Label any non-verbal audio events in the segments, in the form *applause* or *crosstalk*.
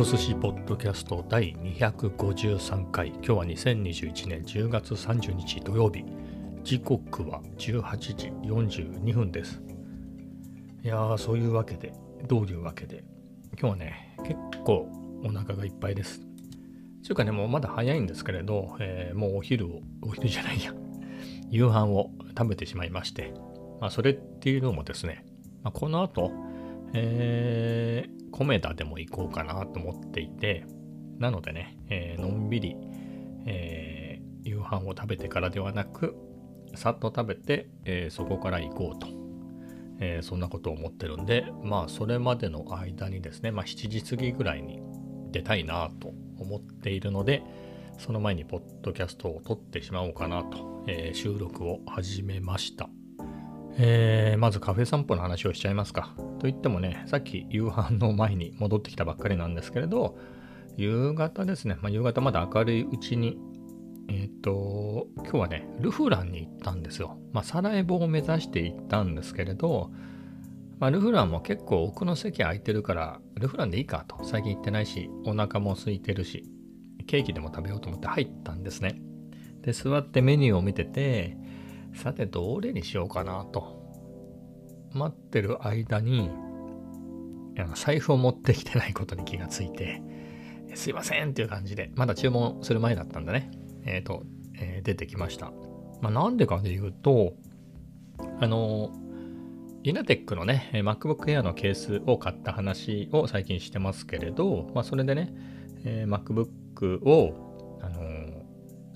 ト寿司ポッドキャスト第253回。今日は2021年10月30日土曜日。時刻は18時42分です。いやーそういうわけでどういうわけで。今日はね結構お腹がいっぱいです。というかねもうまだ早いんですけれど、えー、もうお昼をお昼じゃないや。夕飯を食べてしまいまして。まあそれっていうのもですね、まあ、この後えー、コメダでも行こうかなと思っていて、なのでね、えー、のんびり、えー、夕飯を食べてからではなく、さっと食べて、えー、そこから行こうと、えそんなことを思ってるんで、まあ、それまでの間にですね、まあ、7時過ぎぐらいに出たいなと思っているので、その前にポッドキャストを撮ってしまおうかなと、え収録を始めました。えー、まずカフェ散歩の話をしちゃいますか。と言ってもね、さっき夕飯の前に戻ってきたばっかりなんですけれど、夕方ですね、まあ、夕方まだ明るいうちに、えっ、ー、と、今日はね、ルフランに行ったんですよ。まあ、サラエボを目指して行ったんですけれど、まあ、ルフランも結構奥の席空いてるから、ルフランでいいかと。最近行ってないし、お腹も空いてるし、ケーキでも食べようと思って入ったんですね。で、座ってメニューを見てて、さてどれにしようかなと。待ってる間に財布を持ってきてないことに気がついてすいませんっていう感じでまだ注文する前だったんだね。えっ、ー、と、えー、出てきました。まあなんでかで言うとあのイナテックのね MacBook Air のケースを買った話を最近してますけれど、まあ、それでね、えー、MacBook をあの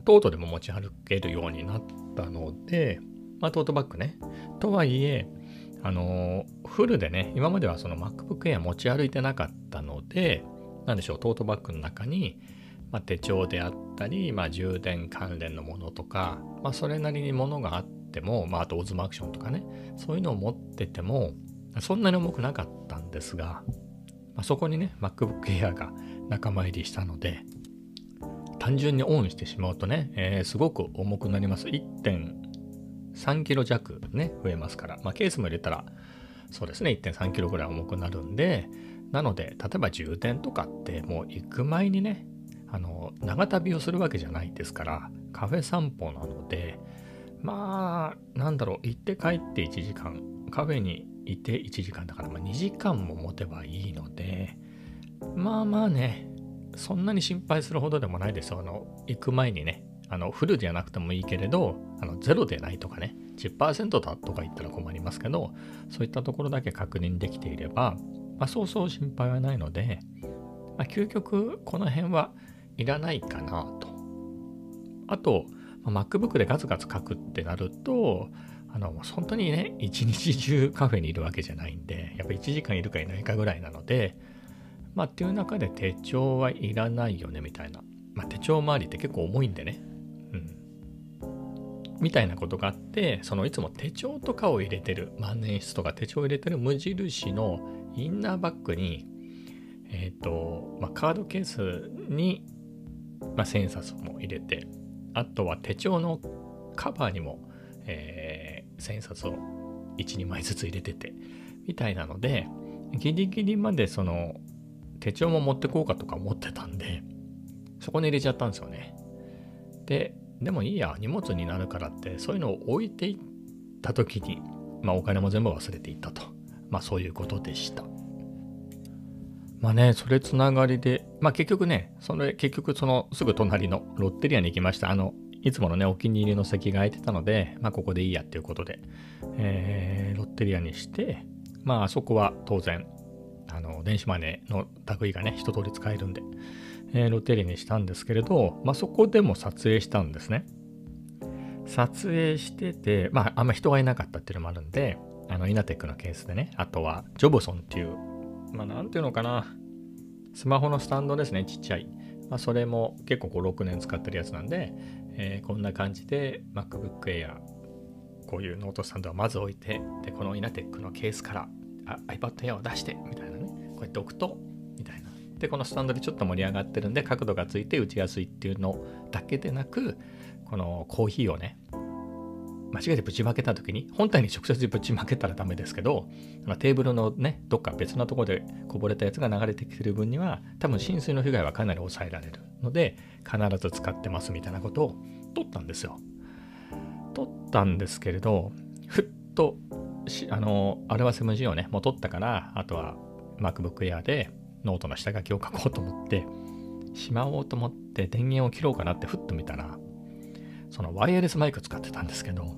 トートでも持ち歩けるようになったので、まあ、トートバッグね。とはいえ、あの、フルでね、今まではその MacBook Air 持ち歩いてなかったので、なんでしょう、トートバッグの中に、まあ、手帳であったり、まあ、充電関連のものとか、まあ、それなりにものがあっても、まあ、あとオズマアクションとかね、そういうのを持ってても、そんなに重くなかったんですが、まあ、そこにね、MacBook Air が仲間入りしたので、単純にオンしてしまうとね、えー、すごく重くなります。1.3キロ弱ね、増えますから。まあ、ケースも入れたら、そうですね、1.3キロぐらい重くなるんで、なので、例えば充電とかってもう行く前にね、あの、長旅をするわけじゃないですから、カフェ散歩なので、まあ、なんだろう、行って帰って1時間、カフェにいて1時間だから、まあ、2時間も持てばいいので、まあまあね、そんなに心配するほどでもないですよ。あの、行く前にね、あの、フルじゃなくてもいいけれど、あの、ゼロでないとかね、10%だとか言ったら困りますけど、そういったところだけ確認できていれば、まあ、そうそう心配はないので、まあ、究極、この辺はいらないかなと。あと、まあ、MacBook でガツガツ書くってなると、あの、本当にね、一日中カフェにいるわけじゃないんで、やっぱ1時間いるかいないかぐらいなので、まあっていう中で手帳はいらないよねみたいな。まあ手帳周りって結構重いんでね。うん。みたいなことがあって、そのいつも手帳とかを入れてる、万年筆とか手帳を入れてる無印のインナーバッグに、えっ、ー、と、まあ、カードケースに、まあ、千冊も入れて、あとは手帳のカバーにも、えー、千冊を1、2枚ずつ入れてて、みたいなので、ギリギリまでその手帳も持ってこうかとか思ってたんで、そこに入れちゃったんですよね。で、でもいいや、荷物になるからって、そういうのを置いていった時に、まあお金も全部忘れていったと。まあそういうことでした。まあね、それつながりで、まあ結局ね、それ結局そのすぐ隣のロッテリアに行きました。あの、いつものね、お気に入りの席が空いてたので、まあここでいいやっていうことで、えー、ロッテリアにして、まああそこは当然あの電子マネーの類がね、一通り使えるんで、えー、ロッテリーにしたんですけれど、まあ、そこでも撮影したんですね。撮影してて、まあ、あんま人がいなかったっていうのもあるんで、あの、イナテックのケースでね、あとは、ジョブソンっていう、まあ、なんていうのかな、スマホのスタンドですね、ちっちゃい。まあ、それも結構5、6年使ってるやつなんで、えー、こんな感じで MacBook Air、こういうノートスタンドはまず置いて、で、このイナテックのケースから iPad Air を出して、みたいな。うやって置くと、みたいな。で、このスタンドでちょっと盛り上がってるんで、角度がついて打ちやすいっていうのだけでなく、このコーヒーをね、間違えてぶちまけた時に本体に直接ぶちまけたらダメですけど、まあ、テーブルのねどっか別のとこでこぼれたやつが流れてきてる分には多分浸水の被害はかなり抑えられるので必ず使ってますみたいなことを取ったんですよ。取ったんですけれどふっとあのアルバ 7G をねもう取ったからあとは MacBook Air でノートの下書きを書こうと思ってしまおうと思って電源を切ろうかなってふっと見たらそのワイヤレスマイク使ってたんですけど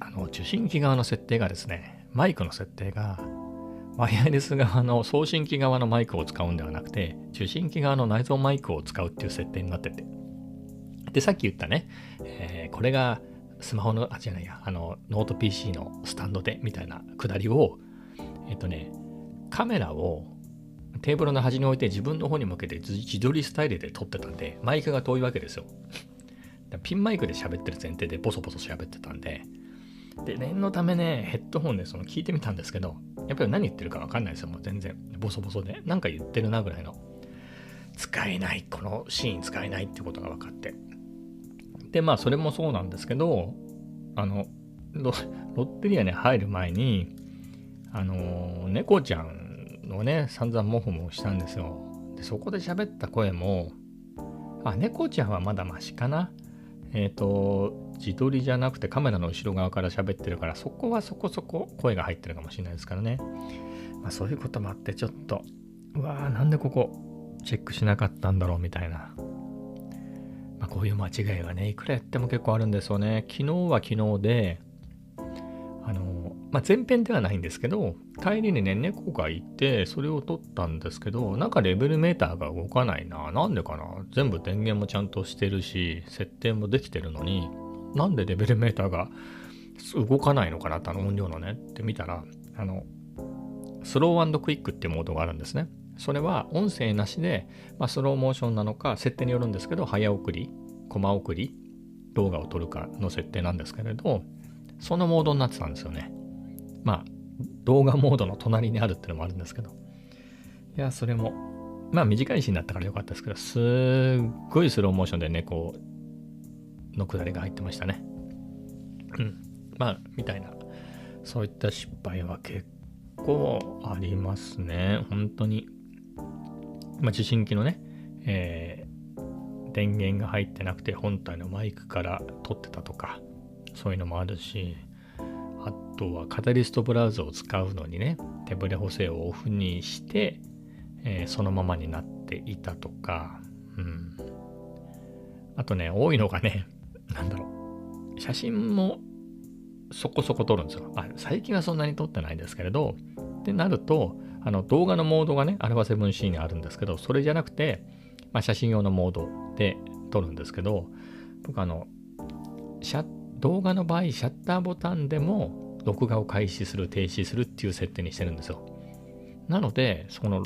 あの受信機側の設定がですねマイクの設定がワイヤレス側の送信機側のマイクを使うんではなくて受信機側の内蔵マイクを使うっていう設定になってて。でさっき言ったね、えー、これがスマホのあじゃないやあのノート PC のスタンドでみたいなくだりをえっ、とねカメラをテーブルの端に置いて自分の方に向けて自撮りスタイルで撮ってたんでマイクが遠いわけですよピンマイクで喋ってる前提でボソボソ喋ってたんで、で、念のためね、ヘッドホンでその聞いてみたんですけど、やっぱり何言ってるかわかんないですよ、もう全然。ボソボソで。なんか言ってるなぐらいの。使えない、このシーン使えないってことが分かって。で、まあ、それもそうなんですけど、あの、ロッテリアに入る前に、あの、猫ちゃんのね、散々モフモフしたんですよ。で、そこで喋った声も、あ、猫ちゃんはまだマシかな？えっ、ー、と、自撮りじゃなくてカメラの後ろ側から喋ってるから、そこはそこそこ声が入ってるかもしれないですからね。まあそういうこともあって、ちょっと、うわーなんでここチェックしなかったんだろうみたいな。まあこういう間違いがね、いくらやっても結構あるんですよね。昨日は昨日で、まあ、前編ではないんですけど、帰りにね、猫がいて、それを撮ったんですけど、なんかレベルメーターが動かないな。なんでかな？全部電源もちゃんとしてるし、設定もできてるのに、なんでレベルメーターが動かないのかな？ってあの音量のねって見たら、あの、スロークイックっていうモードがあるんですね。それは音声なしで、まあ、スローモーションなのか、設定によるんですけど、早送り、コマ送り、動画を撮るかの設定なんですけれど、そのモードになってたんですよね。まあ、動画モードの隣にあるっていうのもあるんですけど。いや、それも、まあ短いシーンだったからよかったですけど、すっごいスローモーションで猫のくだりが入ってましたね。うん。まあ、みたいな、そういった失敗は結構ありますね。本当に。まあ、受信機のね、えー、電源が入ってなくて本体のマイクから撮ってたとか、そういうのもあるし、あとはカタリストブラウザを使うのにね、手ブレ補正をオフにして、えー、そのままになっていたとか、うん。あとね、多いのがね、*laughs* なんだろう、写真もそこそこ撮るんですよ。あ最近はそんなに撮ってないですけれど、ってなると、あの動画のモードがね、α7C にあるんですけど、それじゃなくて、まあ、写真用のモードで撮るんですけど、僕あの、シャッ動画の場合、シャッターボタンでも録画を開始する、停止するっていう設定にしてるんですよ。なので、その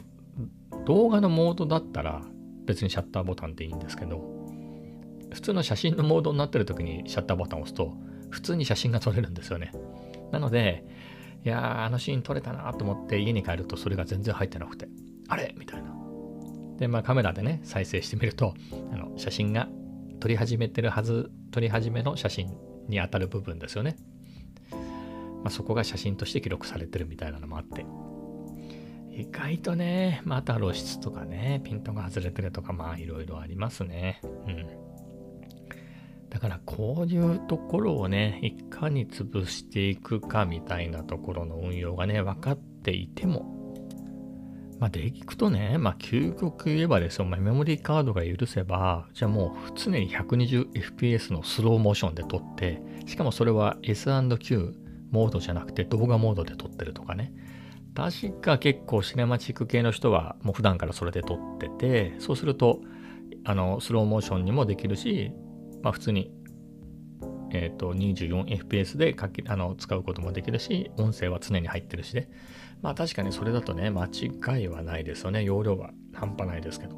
動画のモードだったら別にシャッターボタンでいいんですけど、普通の写真のモードになってる時にシャッターボタンを押すと、普通に写真が撮れるんですよね。なので、いやー、あのシーン撮れたなと思って家に帰るとそれが全然入ってなくて、あれ？みたいな。で、まあカメラでね、再生してみると、あの写真が撮り始めてるはず、撮り始めの写真にあたる部分ですよね。まあ、そこが写真として記録されてるみたいなのもあって。意外とね、また露出とかね、ピントが外れてるとか、まあいろいろありますね。うん。だからこういうところをね、いかに潰していくかみたいなところの運用がね、分かっていても、まあ、でいくとね、まあ、究極言えばですよ、まあ、メモリーカードが許せば、じゃあもう常に 120fps のスローモーションで撮って、しかもそれは S&Q モードじゃなくて動画モードで撮ってるとかね。確か結構シネマチック系の人はもう普段からそれで撮ってて、そうすると、あの、スローモーションにもできるし、まあ普通に、えっ、ー、と、24fps でかけあの使うこともできるし、音声は常に入ってるしで、まあ確かにそれだとね、間違いはないですよね。容量は半端ないですけど。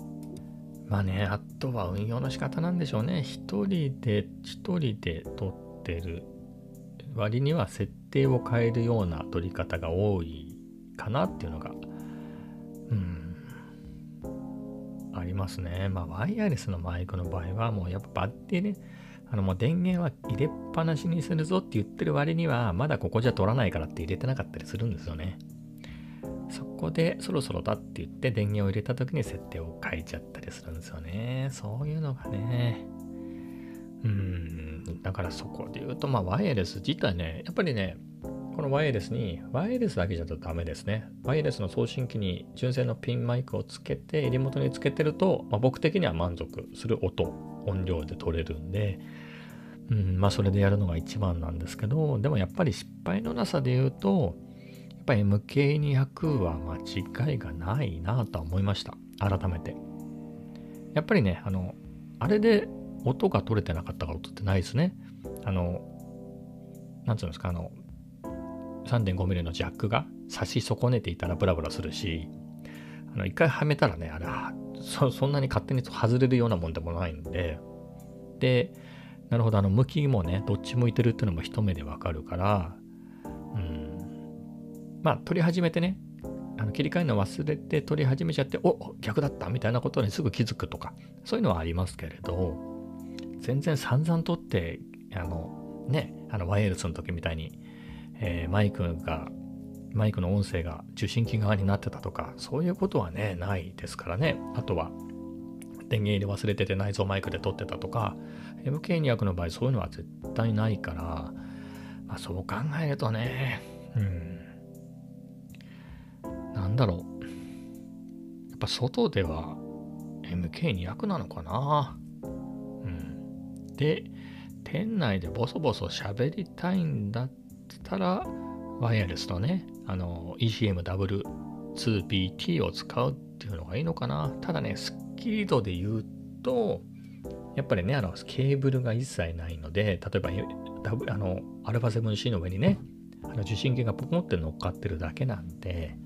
まあね、あとは運用の仕方なんでしょうね。一人で、一人で撮ってる割には設定を変えるような撮り方が多いかなっていうのが、うん、ありますね。まあワイヤレスのマイクの場合はもうやっぱバッテリーね、あのもう電源は入れっぱなしにするぞって言ってる割には、まだここじゃ取らないからって入れてなかったりするんですよね。そこでそろそろだって言って電源を入れた時に設定を変えちゃったりするんですよね。そういうのがね。うん、だからそこで言うと、まあワイヤレス自体ね、やっぱりね、このワイヤレスに、ワイヤレスだけじゃダメですね。ワイヤレスの送信機に純正のピンマイクをつけて、襟元につけてると、まあ、僕的には満足する音、音量で取れるんで、うん、まあそれでやるのが一番なんですけど、でもやっぱり失敗のなさで言うと、やっぱり MK200 は間違いがないなと思いました。改めて。やっぱりね、あの、あれで音が取れてなかったことってないですね。あの、なんつうんですか、あの、3.5ミリのジャックが差し損ねていたらブラブラするし、あの、一回はめたらね、あれ、そそんなに勝手に外れるようなもんでもないんで、で、なるほど、あの、向きもね、どっち向いてるっていうのも一目でわかるから、うん、まあ、撮り始めてね、あの切り替えるの忘れて撮り始めちゃって、お逆だったみたいなことにすぐ気づくとか、そういうのはありますけれど、全然散々撮って、あの、ね、あのワイヤレスの時みたいに、えー、マイクが、マイクの音声が受信機側になってたとか、そういうことはね、ないですからね。あとは、電源入れ忘れてて内蔵マイクで撮ってたとか、MK200 の場合そういうのは絶対ないから、まあ、そう考えるとね、うん、だろう。やっぱ外では MK200 なのかな。うん。で、店内でボソボソ喋りたいんだったら、ワイヤレスのね、あの、ECMW2BT を使うっていうのがいいのかな。ただね、スッキリ度で言うと、やっぱりね、あの、ケーブルが一切ないので、例えば、あの、α7C の上にね、あの受信機がポコンって乗っかってるだけなんで、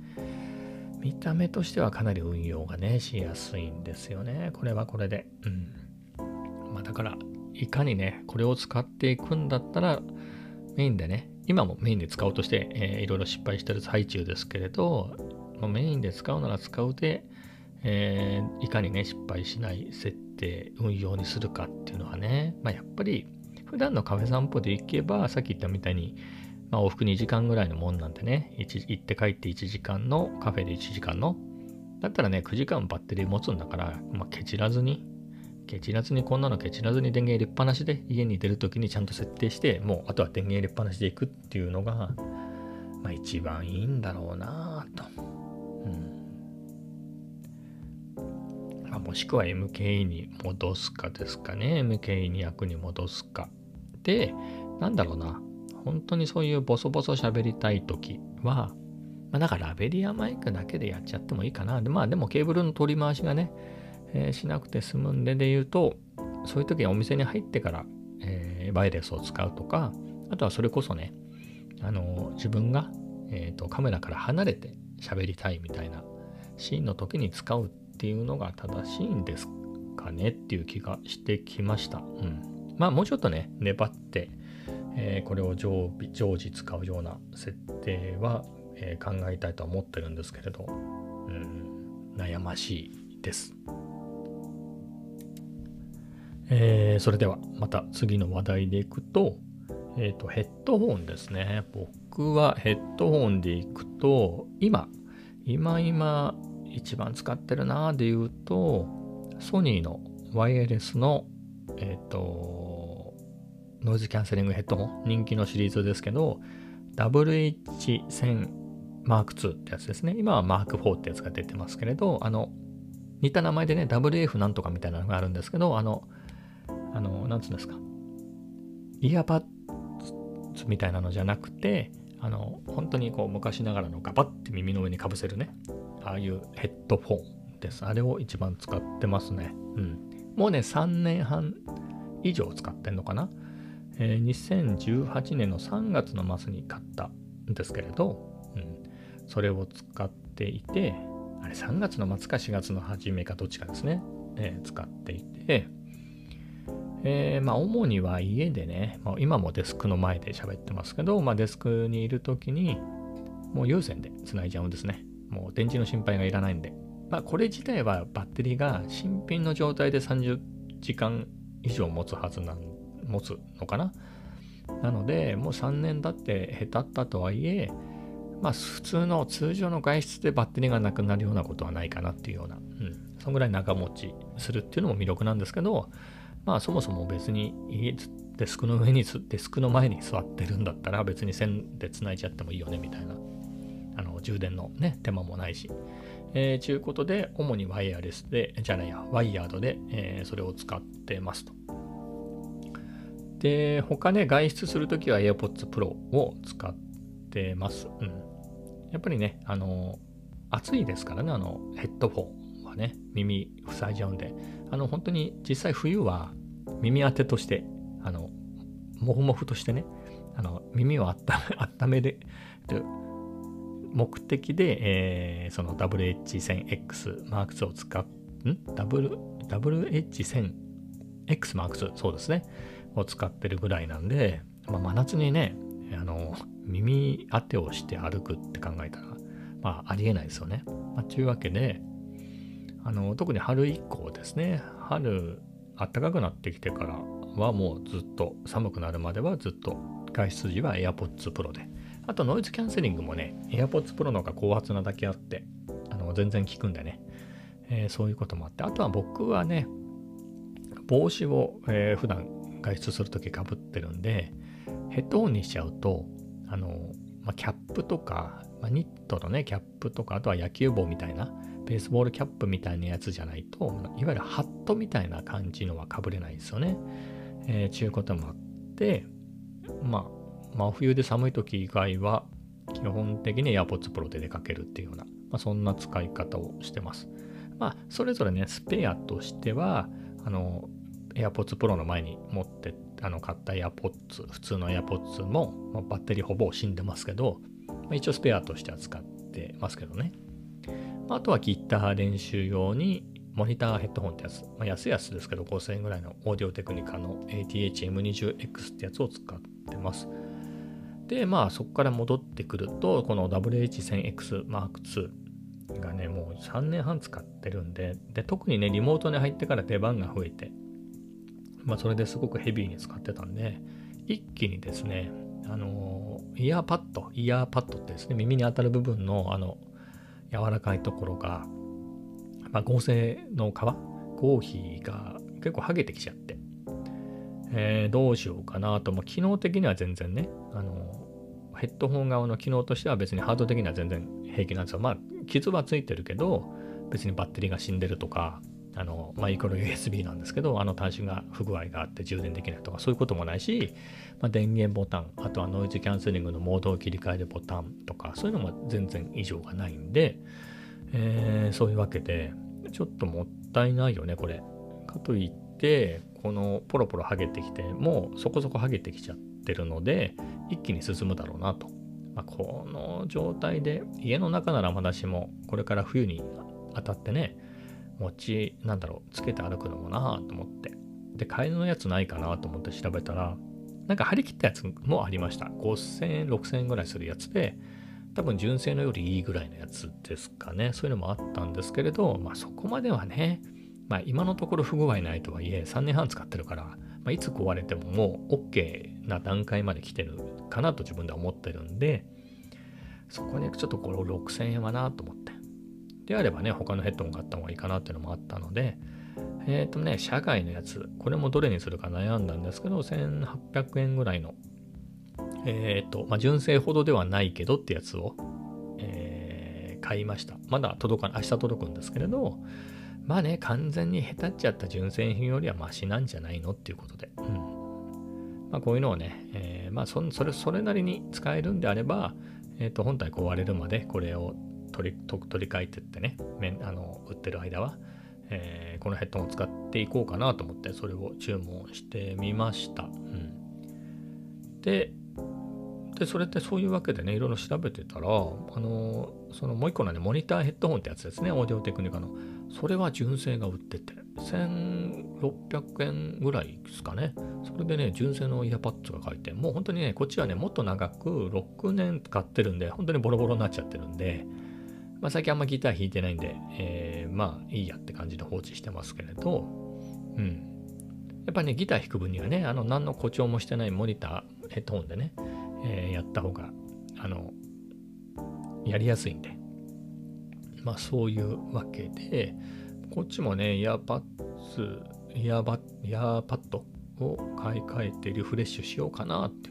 見た目としてはかなり運用がね、しやすいんですよね。これはこれで。うん。まあだから、いかにね、これを使っていくんだったら、メインでね、今もメインで使おうとして、えー、いろいろ失敗してる最中ですけれど、まメインで使うなら使うで、えー、いかにね、失敗しない設定、運用にするかっていうのはね、まあ、やっぱり普段のカフェ散歩で行けば、さっき言ったみたいに、まあ、往復2時間ぐらいのもんなんでね、行って帰って1時間の、カフェで1時間の、だったらね、9時間バッテリー持つんだから、まあ、ケチらずに、ケチらずにこんなのケチらずに電源入れっぱなしで家に出るときにちゃんと設定して、もうあとは電源入れっぱなしで行くっていうのが、まあ一番いいんだろうなぁと。うん。まあ、もしくは MKE に戻すかですかね。MKE200 に戻すか。で、なんだろうな。本当にそういうボソボソ喋りたいときは、まあ、なんかラベリアマイクだけでやっちゃってもいいかな。でまあでもケーブルの取り回しがね、えー、しなくて済むんでで言うと、そういう時はお店に入ってから、えー、バイレスを使うとか、あとはそれこそね、あの自分が、えーと、カメラから離れて喋りたいみたいなシーンの時に使うっていうのが正しいんですかねっていう気がしてきました。うん。まあもうちょっとね、粘って、えー、これを常備常時使うような設定は、えー、考えたいと思ってるんですけれど、うん、悩ましいです。えー、それではまた次の話題でいくと、えっ、ー、と、ヘッドホンですね。僕はヘッドホンでいくと、今、今今一番使ってるなで言うと、ソニーのワイヤレスの、えっ、ー、と、ノイズキャンセリングヘッドホン、人気のシリーズですけど、WH1000 Mark II ってやつですね。今は Mark IV ってやつが出てますけれど、あの、似た名前でね、WF なんとかみたいなのがあるんですけど、あの、あの、なんつうんですか、イヤパッツみたいなのじゃなくて、あの、本当にこう昔ながらのガバッて耳の上にかぶせるね、ああいうヘッドフォンです。あれを一番使ってますね。うん。もうね、3年半以上使ってんのかな。え、2018年の3月の末に買ったんですけれど、うん、それを使っていて、あれ3月の末か4月の初めかどっちかですね、えー、使っていて、えー、まあ、主には家でね、まあ、今もデスクの前で喋ってますけど、まあ、デスクにいるときに、もう有線で繋いじゃうんですね。もう電池の心配がいらないんで。まあ、これ自体はバッテリーが新品の状態で30時間以上持つはずなん持つのかな？なので、もう3年経って下手ったとはいえ、まあ普通の通常の外出でバッテリーがなくなるようなことはないかなっていうような、うん、そのぐらい長持ちするっていうのも魅力なんですけど、まあそもそも別に家デスクの上に、デスクの前に座ってるんだったら別に線で繋いじゃってもいいよねみたいな、あの充電のね、手間もないし。えー、ちゅうことで、主にワイヤレスで、じゃないや、ワイヤードで、えー、それを使ってますと。で、他ね、外出するときは AirPods Pro を使ってます。うん。やっぱりね、あの、暑いですからね、あの、ヘッドフォンはね、耳塞いじゃうんで、あの、本当に実際冬は耳当てとして、あの、もふもふとしてね、あの、耳をあった温め *laughs* る目的で、えー、その WH1000X M2 を使っ、ん ?WH1000X M2 そうですね。を使ってるぐらいなんで、まあ、真夏にね、あの、耳当てをして歩くって考えたら、まあ、ありえないですよね。まあ、というわけで、あの、特に春以降ですね、春、暖かくなってきてからはもうずっと、寒くなるまではずっと外出時は AirPods Pro で。あとノイズキャンセリングもね、AirPods Pro の方が高圧なだけあって、あの全然効くんでね、えー、そういうこともあって、あとは僕はね、帽子を、えー、普段外出するときかぶってるんで、ヘッドホンにしちゃうと、あの、まあ、キャップとか、まあ、ニットのね、キャップとか、あとは野球帽みたいな、ベースボールキャップみたいなやつじゃないと、いわゆるハットみたいな感じのはかぶれないんですよね。えー、ちゅうこともあって、まあ、真冬で寒い時以外は、基本的に AirPods Pro で出かけるっていうような、まあ、そんな使い方をしてます。まあ、それぞれね、スペアとしては、あの、AirPods Pro の前に持ってあの買った AirPods 普通の AirPods も、まあ、バッテリーほぼ死んでますけど、まあ、一応スペアとしては使ってますけどね、まあ、あとはギター練習用にモニターヘッドホンってやつ、まあ、安いやつですけど5000円ぐらいのオーディオテクニカの ATH-M20X ってやつを使ってます。でまあそこから戻ってくるとこの WH1000X Mark II がねもう3年半使ってるんでで特にねリモートに入ってから出番が増えてまあ、それですごくヘビーに使ってたんで、一気にですね、あの、イヤーパッド、イヤーパッドってですね、耳に当たる部分の、あの、柔らかいところが、まあ、合成の皮、合皮が結構剥げてきちゃって、えー、どうしようかなと、も機能的には全然ね、あの、ヘッドホン側の機能としては別にハード的には全然平気なんですよ。まあ、傷はついてるけど、別にバッテリーが死んでるとか、あのマイクロ USB なんですけどあの端子が不具合があって充電できないとかそういうこともないし、まあ、電源ボタンあとはノイズキャンセリングのモードを切り替えるボタンとかそういうのも全然異常がないんで、えー、そういうわけでちょっともったいないよねこれ。かといってこのポロポロ剥げてきてもうそこそこ剥げてきちゃってるので一気に進むだろうなと。まあ、この状態で家の中ならまだしもこれから冬に当たってね持ち、なんだろう、つけて歩くのもなぁと思って。で、替えのやつないかなと思って調べたら、なんか張り切ったやつもありました。5000円、6000円ぐらいするやつで、多分純正のよりいいぐらいのやつですかね。そういうのもあったんですけれど、まあそこまではね、まあ今のところ不具合ないとはいえ、3年半使ってるから、まあ、いつ壊れてももう OK な段階まで来てるかなと自分では思ってるんで、そこにちょっとこれ6000円はなと思って。であればね、他のヘッドホン買った方がいいかなっていうのもあったので、えっ、ー、とね、社外のやつ、これもどれにするか悩んだんですけど、1800円ぐらいの、えっ、ー、と、まあ、純正ほどではないけどってやつを、えー、買いました。まだ届かない、明日届くんですけれど、まあね、完全に下手っちゃった純正品よりはマシなんじゃないのっていうことで。うん。まあこういうのをね、え、まあそそれ、それなりに使えるんであれば、えっ、と、本体壊れるまでこれを取り取り替えてってね、あの売ってる間は、えー、このヘッドホンを使っていこうかなと思ってそれを注文してみました。うん、ででそれってそういうわけでねいろいろ調べてたらあのそのもう一個のねモニターヘッドホンってやつですねオーディオテクニカの。それは純正が売ってて1600円ぐらいですかね。それでね純正のイヤーパッドが書いてもう本当にねこっちはねもっと長く6年使ってるんで本当にボロボロになっちゃってるんでまあ、最近あんまギター弾いてないんで、えー、まあいいやって感じで放置してますけれど、うん。やっぱね、ギター弾く分にはね、あの、何の誇張もしてないモニター、ヘッドホンでね、えー、やった方が、あの、やりやすいんで。まあ、そういうわけで、こっちもね、イヤーパッツ、イヤーバイヤーパッドを買い替えてリフレッシュしようかなって、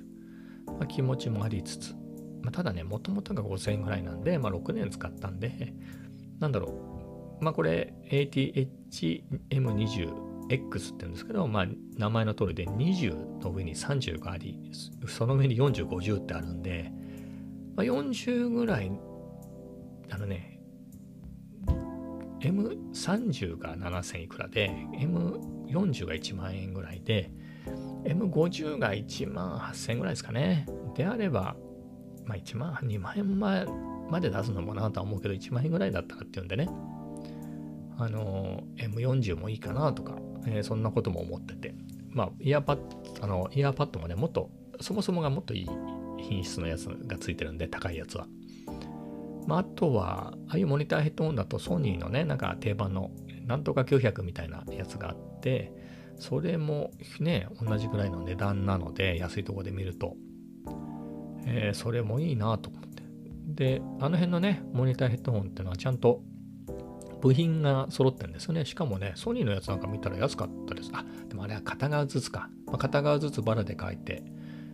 まあ、気持ちもありつつ、まあ、ただね、もともとが5000円ぐらいなんで、まあ、6年使ったんで、なんだろう、まあこれ ATHM20X って言うんですけど、まあ名前の通りで20の上に30があり、その上に40、50ってあるんで、まあ、40ぐらい、あのね、M30 が7000いくらで、M40 が1万円ぐらいで、M50 が1万8000円ぐらいですかね。であれば、まあ1万、2万円前まで出すのもなとは思うけど、1万円ぐらいだったらっていうんでね、あの、M40 もいいかなとか、えー、そんなことも思ってて、まあ、イヤーパッド、あの、イヤーパッドもね、もっと、そもそもがもっといい品質のやつがついてるんで、高いやつは。まあ、あとは、ああいうモニターヘッドホンだとソニーのね、なんか定番のなんとか900みたいなやつがあって、それもね、同じぐらいの値段なので、安いとこで見ると、えー、それもいいなと思って。で、あの辺のね、モニターヘッドホンっていうのはちゃんと部品が揃ってるんですよね。しかもね、ソニーのやつなんか見たら安かったです。あ、でもあれは片側ずつか。まあ、片側ずつバラで買えて、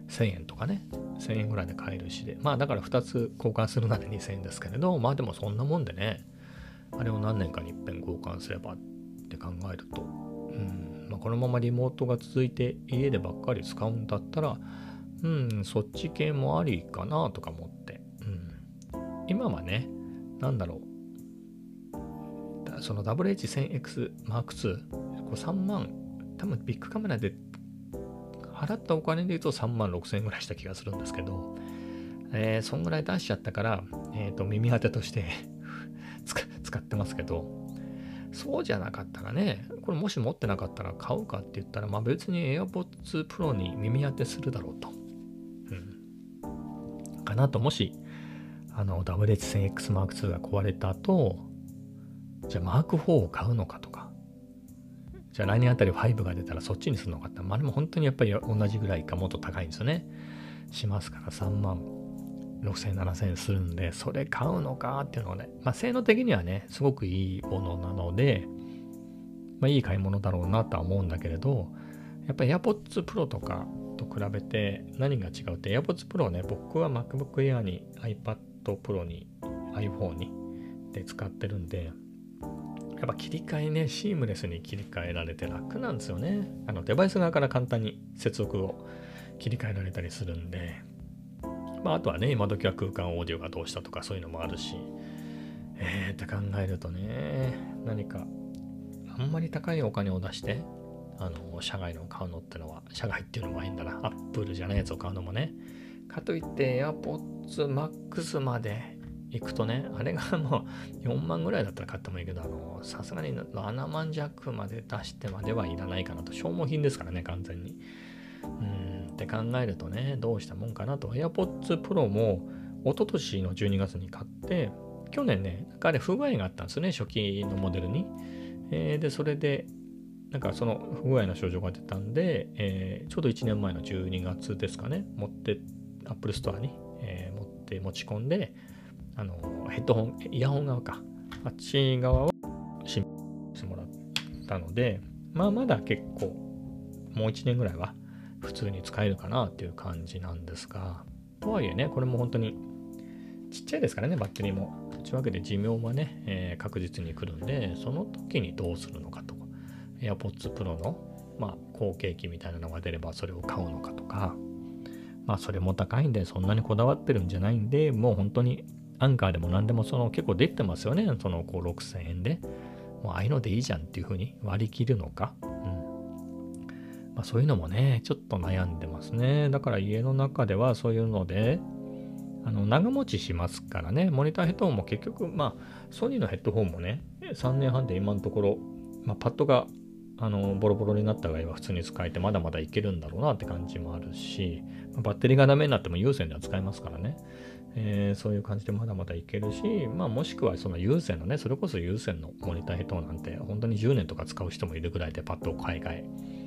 1000円とかね、1000円ぐらいで買えるしで。まあだから2つ交換するなら2000円ですけれど、まあでもそんなもんでね、あれを何年かに一遍交換すればって考えると、うんまあ、このままリモートが続いて家でばっかり使うんだったら、うん、そっち系もありかなとか思って、うん、今はね、なんだろう、その WH1000XM2、3万、多分ビッグカメラで払ったお金で言うと3万6000円ぐらいした気がするんですけど、えー、そんぐらい出しちゃったから、えっ、ー、と、耳当てとして *laughs* 使ってますけど、そうじゃなかったらね、これもし持ってなかったら買うかって言ったら、まあ別に AirPods Pro に耳当てするだろうと。なと、もし、あの、WH1000X Mark II が壊れた後、じゃあ Mark IV を買うのかとか、じゃあ来年あたり5が出たらそっちにするのかって、まあでも本当にやっぱり同じぐらいかもっと高いんですよね。しますから3万6000、7000円するんで、それ買うのかっていうのはね、まあ、性能的にはね、すごくいいものなので、まあ、いい買い物だろうなとは思うんだけれど、やっぱり AirPods Pro とか比べて何が違うって AirPods Pro ね、僕は MacBook Air に iPad Pro に iPhone にで使ってるんで、やっぱ切り替えね、シームレスに切り替えられて楽なんですよね。あのデバイス側から簡単に接続を切り替えられたりするんで、まあ、あとはね、今時は空間オーディオがどうしたとかそういうのもあるし、えーって考えるとね、何か、あんまり高いお金を出して、あの、社外のを買うのってのは、社外っていうのも変だな、アップルじゃないやつを買うのもね、かといって AirPods Max まで行くとね、あれがもう4万ぐらいだったら買ってもいいけど、あの、さすがに7万弱まで出してまではいらないかなと、消耗品ですからね、完全に。うんって考えるとね、どうしたもんかなと。AirPods Pro も一昨年の12月に買って、去年ね、なんかあれ不具合があったんですね、初期のモデルに。えー、で、それで、なんかその不具合の症状が出たんで、えー、ちょうど1年前の12月ですかね、持って、Apple Store に、えー、持って持ち込んで、あの、ヘッドホン、イヤホン側か、あっち側を申請してもらったので、まあまだ結構、もう1年ぐらいは普通に使えるかなっていう感じなんですが、とはいえね、これも本当にちっちゃいですからね、バッテリーも。というわけで寿命はね、えー、確実に来るんで、その時にどうするのかとか。AirPods Pro の、まあ、後継機みたいなのが出ればそれを買うのかとか、まあ、それも高いんで、そんなにこだわってるんじゃないんで、もう本当にアンカーでも何でもその結構できてますよね。そのこう6000円で。もうああいうのでいいじゃんっていう風に割り切るのか。まあ、そういうのもね、ちょっと悩んでますね。だから家の中ではそういうので、あの長持ちしますからね、モニターヘッドホンも結局、まあ、ソニーのヘッドホンもね、3年半で今のところ、まあ、パッドがあのボロボロになった場合は普通に使えてまだまだいけるんだろうなって感じもあるし、バッテリーがダメになっても有線では使えますからね、えー、そういう感じでまだまだいけるし、まあ、もしくはその有線のね、それこそ有線のモニターヘッドなんて本当に10年とか使う人もいるぐらいでパッドを買い替え。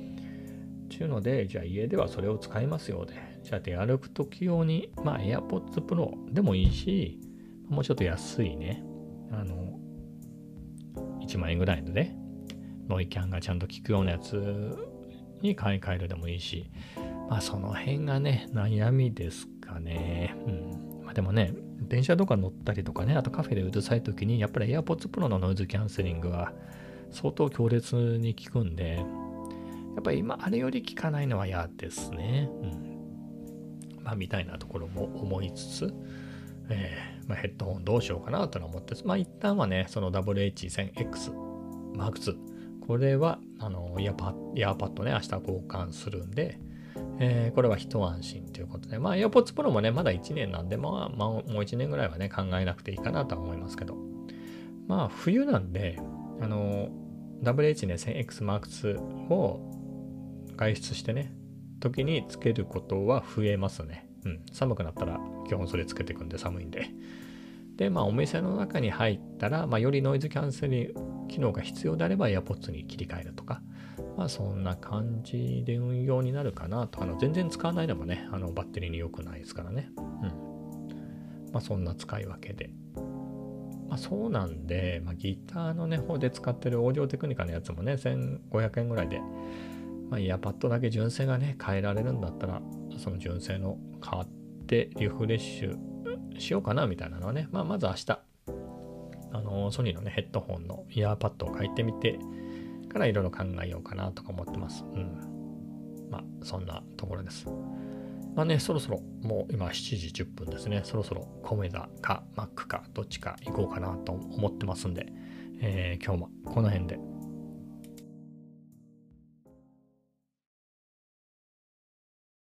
いうので、じゃあ家ではそれを使いますよで、じゃあ出歩く時用に、まあ AirPods Pro でもいいし、もうちょっと安いね、あの、1万円ぐらいのね、ノイキャンがちゃんと効くようなやつに買い替えるでもいいし、まあその辺がね、悩みですかね。うん。まあでもね、電車とか乗ったりとかね、あとカフェでうるさい時に、やっぱり AirPods Pro のノイズキャンセリングは相当強烈に効くんで、やっぱり今あれより効かないのは嫌ですね。うん。まあみたいなところも思いつつ、えーまあ、ヘッドホンどうしようかなと思って、まあ一旦はね、その WH1000X Mark II、これはあのイヤパイヤーパッドね、明日交換するんで、えー、これは一安心ということで、まあ AirPods Pro もね、まだ1年なんで、まあ、まあ、もう1年ぐらいはね、考えなくていいかなとは思いますけど、まあ冬なんで、あの、WH ね、1000X Mark II を外出してね、時につけることは増えますね。うん。寒くなったら基本それつけていくんで寒いんで。で、まあお店の中に入ったら、まあよりノイズキャンセル機能が必要であれば AirPods に切り替えるとか、まあそんな感じで運用になるかなと。あの全然使わないのもね、あのバッテリーに良くないですからね。うん。まあそんな使い分けで。まあ、そうなんで、まあ、ギターのね、方で使ってるオーディオテクニカのやつもね、1500円ぐらいで、まあ、イヤパッドだけ純正がね、変えられるんだったら、その純正の買ってリフレッシュしようかなみたいなのはね、まあ、まず明日、あのソニーのね、ヘッドホンのイヤーパッドを変えてみてからいろいろ考えようかなとか思ってます。うん。まあ、そんなところです。まあね、そろそろもう今7時10分ですね。そろそろコメダか Mac かどっちか行こうかなと思ってますんで、えー、今日もこの辺で